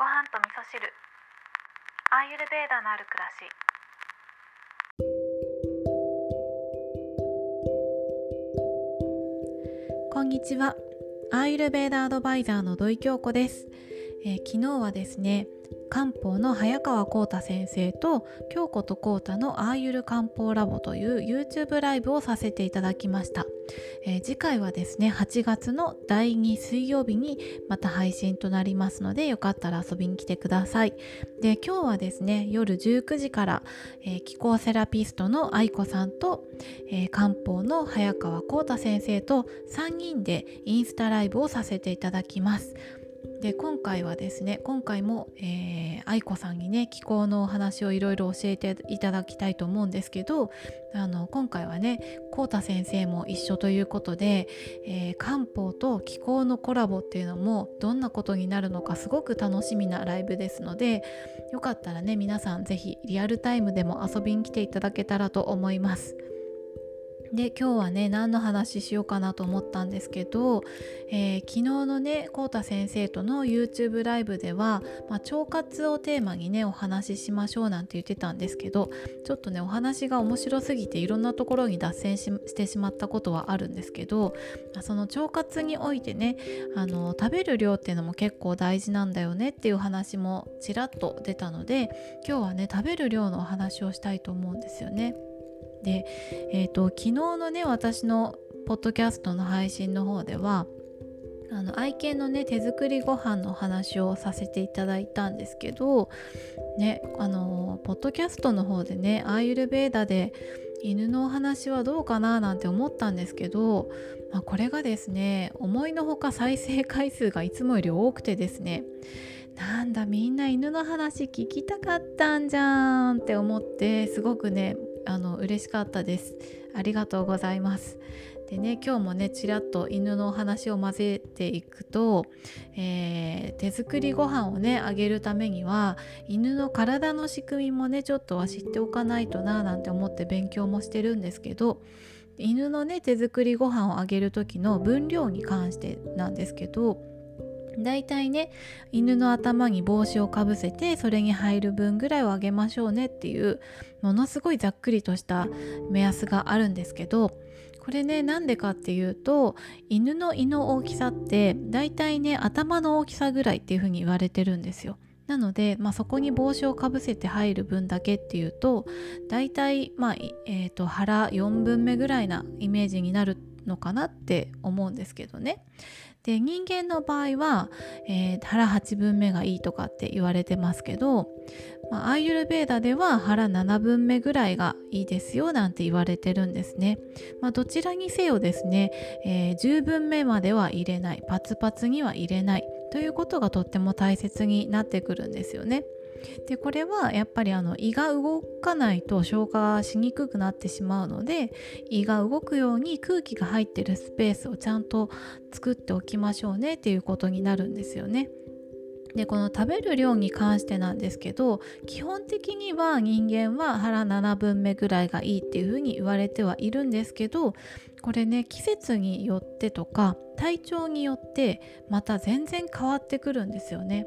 ご飯と味噌汁。アーユルベーダのある暮らし。こんにちは。アーユルベーダアドバイザーの土井京子です、えー、昨日はですね漢方の早川浩太先生と京子と浩太のアーユル漢方ラボという YouTube ライブをさせていただきました、えー、次回はですね8月の第2水曜日にまた配信となりますのでよかったら遊びに来てください。で今日はですね夜19時から、えー、気候セラピストの愛子さんと、えー、漢方の早川浩太先生と3人でインスタライブをさせていただきます。で今回はですね今回も、えー、愛子さんにね気候のお話をいろいろ教えていただきたいと思うんですけどあの今回はね浩太先生も一緒ということで、えー、漢方と気候のコラボっていうのもどんなことになるのかすごく楽しみなライブですのでよかったらね皆さん是非リアルタイムでも遊びに来ていただけたらと思います。で今日はね何の話しようかなと思ったんですけど、えー、昨日のねこうた先生との YouTube ライブでは、まあ、腸活をテーマにねお話ししましょうなんて言ってたんですけどちょっとねお話が面白すぎていろんなところに脱線してしまったことはあるんですけど、その腸活においてねあの食べる量っていうのも結構大事なんだよねっていう話もちらっと出たので今日はね食べる量のお話をしたいと思うんですよね。で、えーと、昨日のね私のポッドキャストの配信の方ではあの愛犬のね手作りご飯の話をさせていただいたんですけどねあのポッドキャストの方でねアーユルベーダで犬のお話はどうかななんて思ったんですけど、まあ、これがですね思いのほか再生回数がいつもより多くてですねなんだみんな犬の話聞きたかったんじゃんって思ってすごくねあの嬉しかったです。ありがとうございます。でね今日もねちらっと犬のお話を混ぜていくと、えー、手作りご飯をねあげるためには犬の体の仕組みもねちょっとは知っておかないとななんて思って勉強もしてるんですけど犬のね手作りご飯をあげる時の分量に関してなんですけどだいたいね犬の頭に帽子をかぶせてそれに入る分ぐらいをあげましょうねっていうものすごいざっくりとした目安があるんですけどこれねなんでかっていうと犬の胃の大きさってだいたいね頭の大きさぐらいっていうふうに言われてるんですよ。なので、まあ、そこに帽子をかぶせて入る分だけっていうとだいたい、まあえーと腹4分目ぐらいなイメージになるのかなって思うんですけどね。で人間の場合は、えー、腹8分目がいいとかって言われてますけど、まあ、アーユルベーダでは腹7分目ぐらいがいいですよなんて言われてるんですね。まあ、どちらにせよですね、えー、10分目までは入れないパツパツには入れないということがとっても大切になってくるんですよね。でこれはやっぱりあの胃が動かないと消化しにくくなってしまうので胃が動くように空気が入ってるスペースをちゃんと作っておきましょうねっていうことになるんですよね。でこの食べる量に関してなんですけど基本的には人間は腹7分目ぐらいがいいっていうふうに言われてはいるんですけどこれね季節によってとか体調によってまた全然変わってくるんですよね。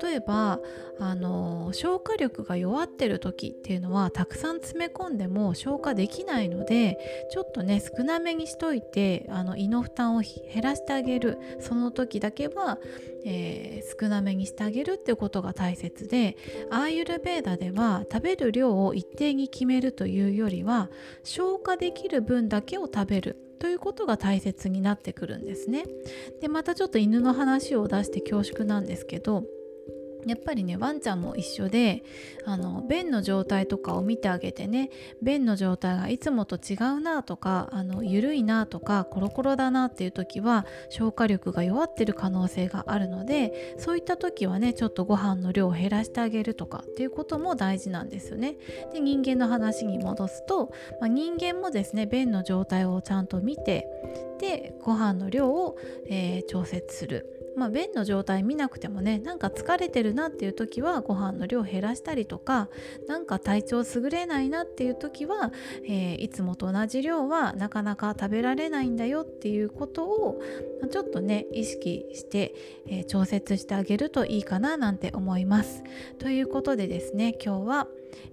例えばあの消化力が弱ってる時っていうのはたくさん詰め込んでも消化できないのでちょっとね少なめにしといてあの胃の負担を減らしてあげるその時だけは、えー、少なめにしてあげるっていうことが大切でアーユルベーダでは食べる量を一定に決めるというよりは消化できる分だけを食べるということが大切になってくるんですね。でまたちょっと犬の話を出して恐縮なんですけどやっぱりねワンちゃんも一緒であの便の状態とかを見てあげてね便の状態がいつもと違うなとかあの緩いなとかコロコロだなっていう時は消化力が弱ってる可能性があるのでそういった時はねちょっとご飯の量を減らしてあげるとかっていうことも大事なんですよね。で人間の話に戻すと、まあ、人間もですね便の状態をちゃんと見てでご飯の量を、えー、調節するまあ、便の状態見なくてもねなんか疲れてるなっていう時はご飯の量減らしたりとかなんか体調優れないなっていう時は、えー、いつもと同じ量はなかなか食べられないんだよっていうことをちょっとね意識して、えー、調節してあげるといいかななんて思います。ということでですね今日は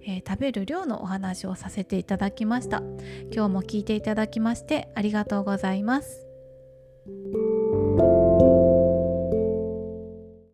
えー、食べる量のお話をさせていただきました今日も聞いていただきましてありがとうございます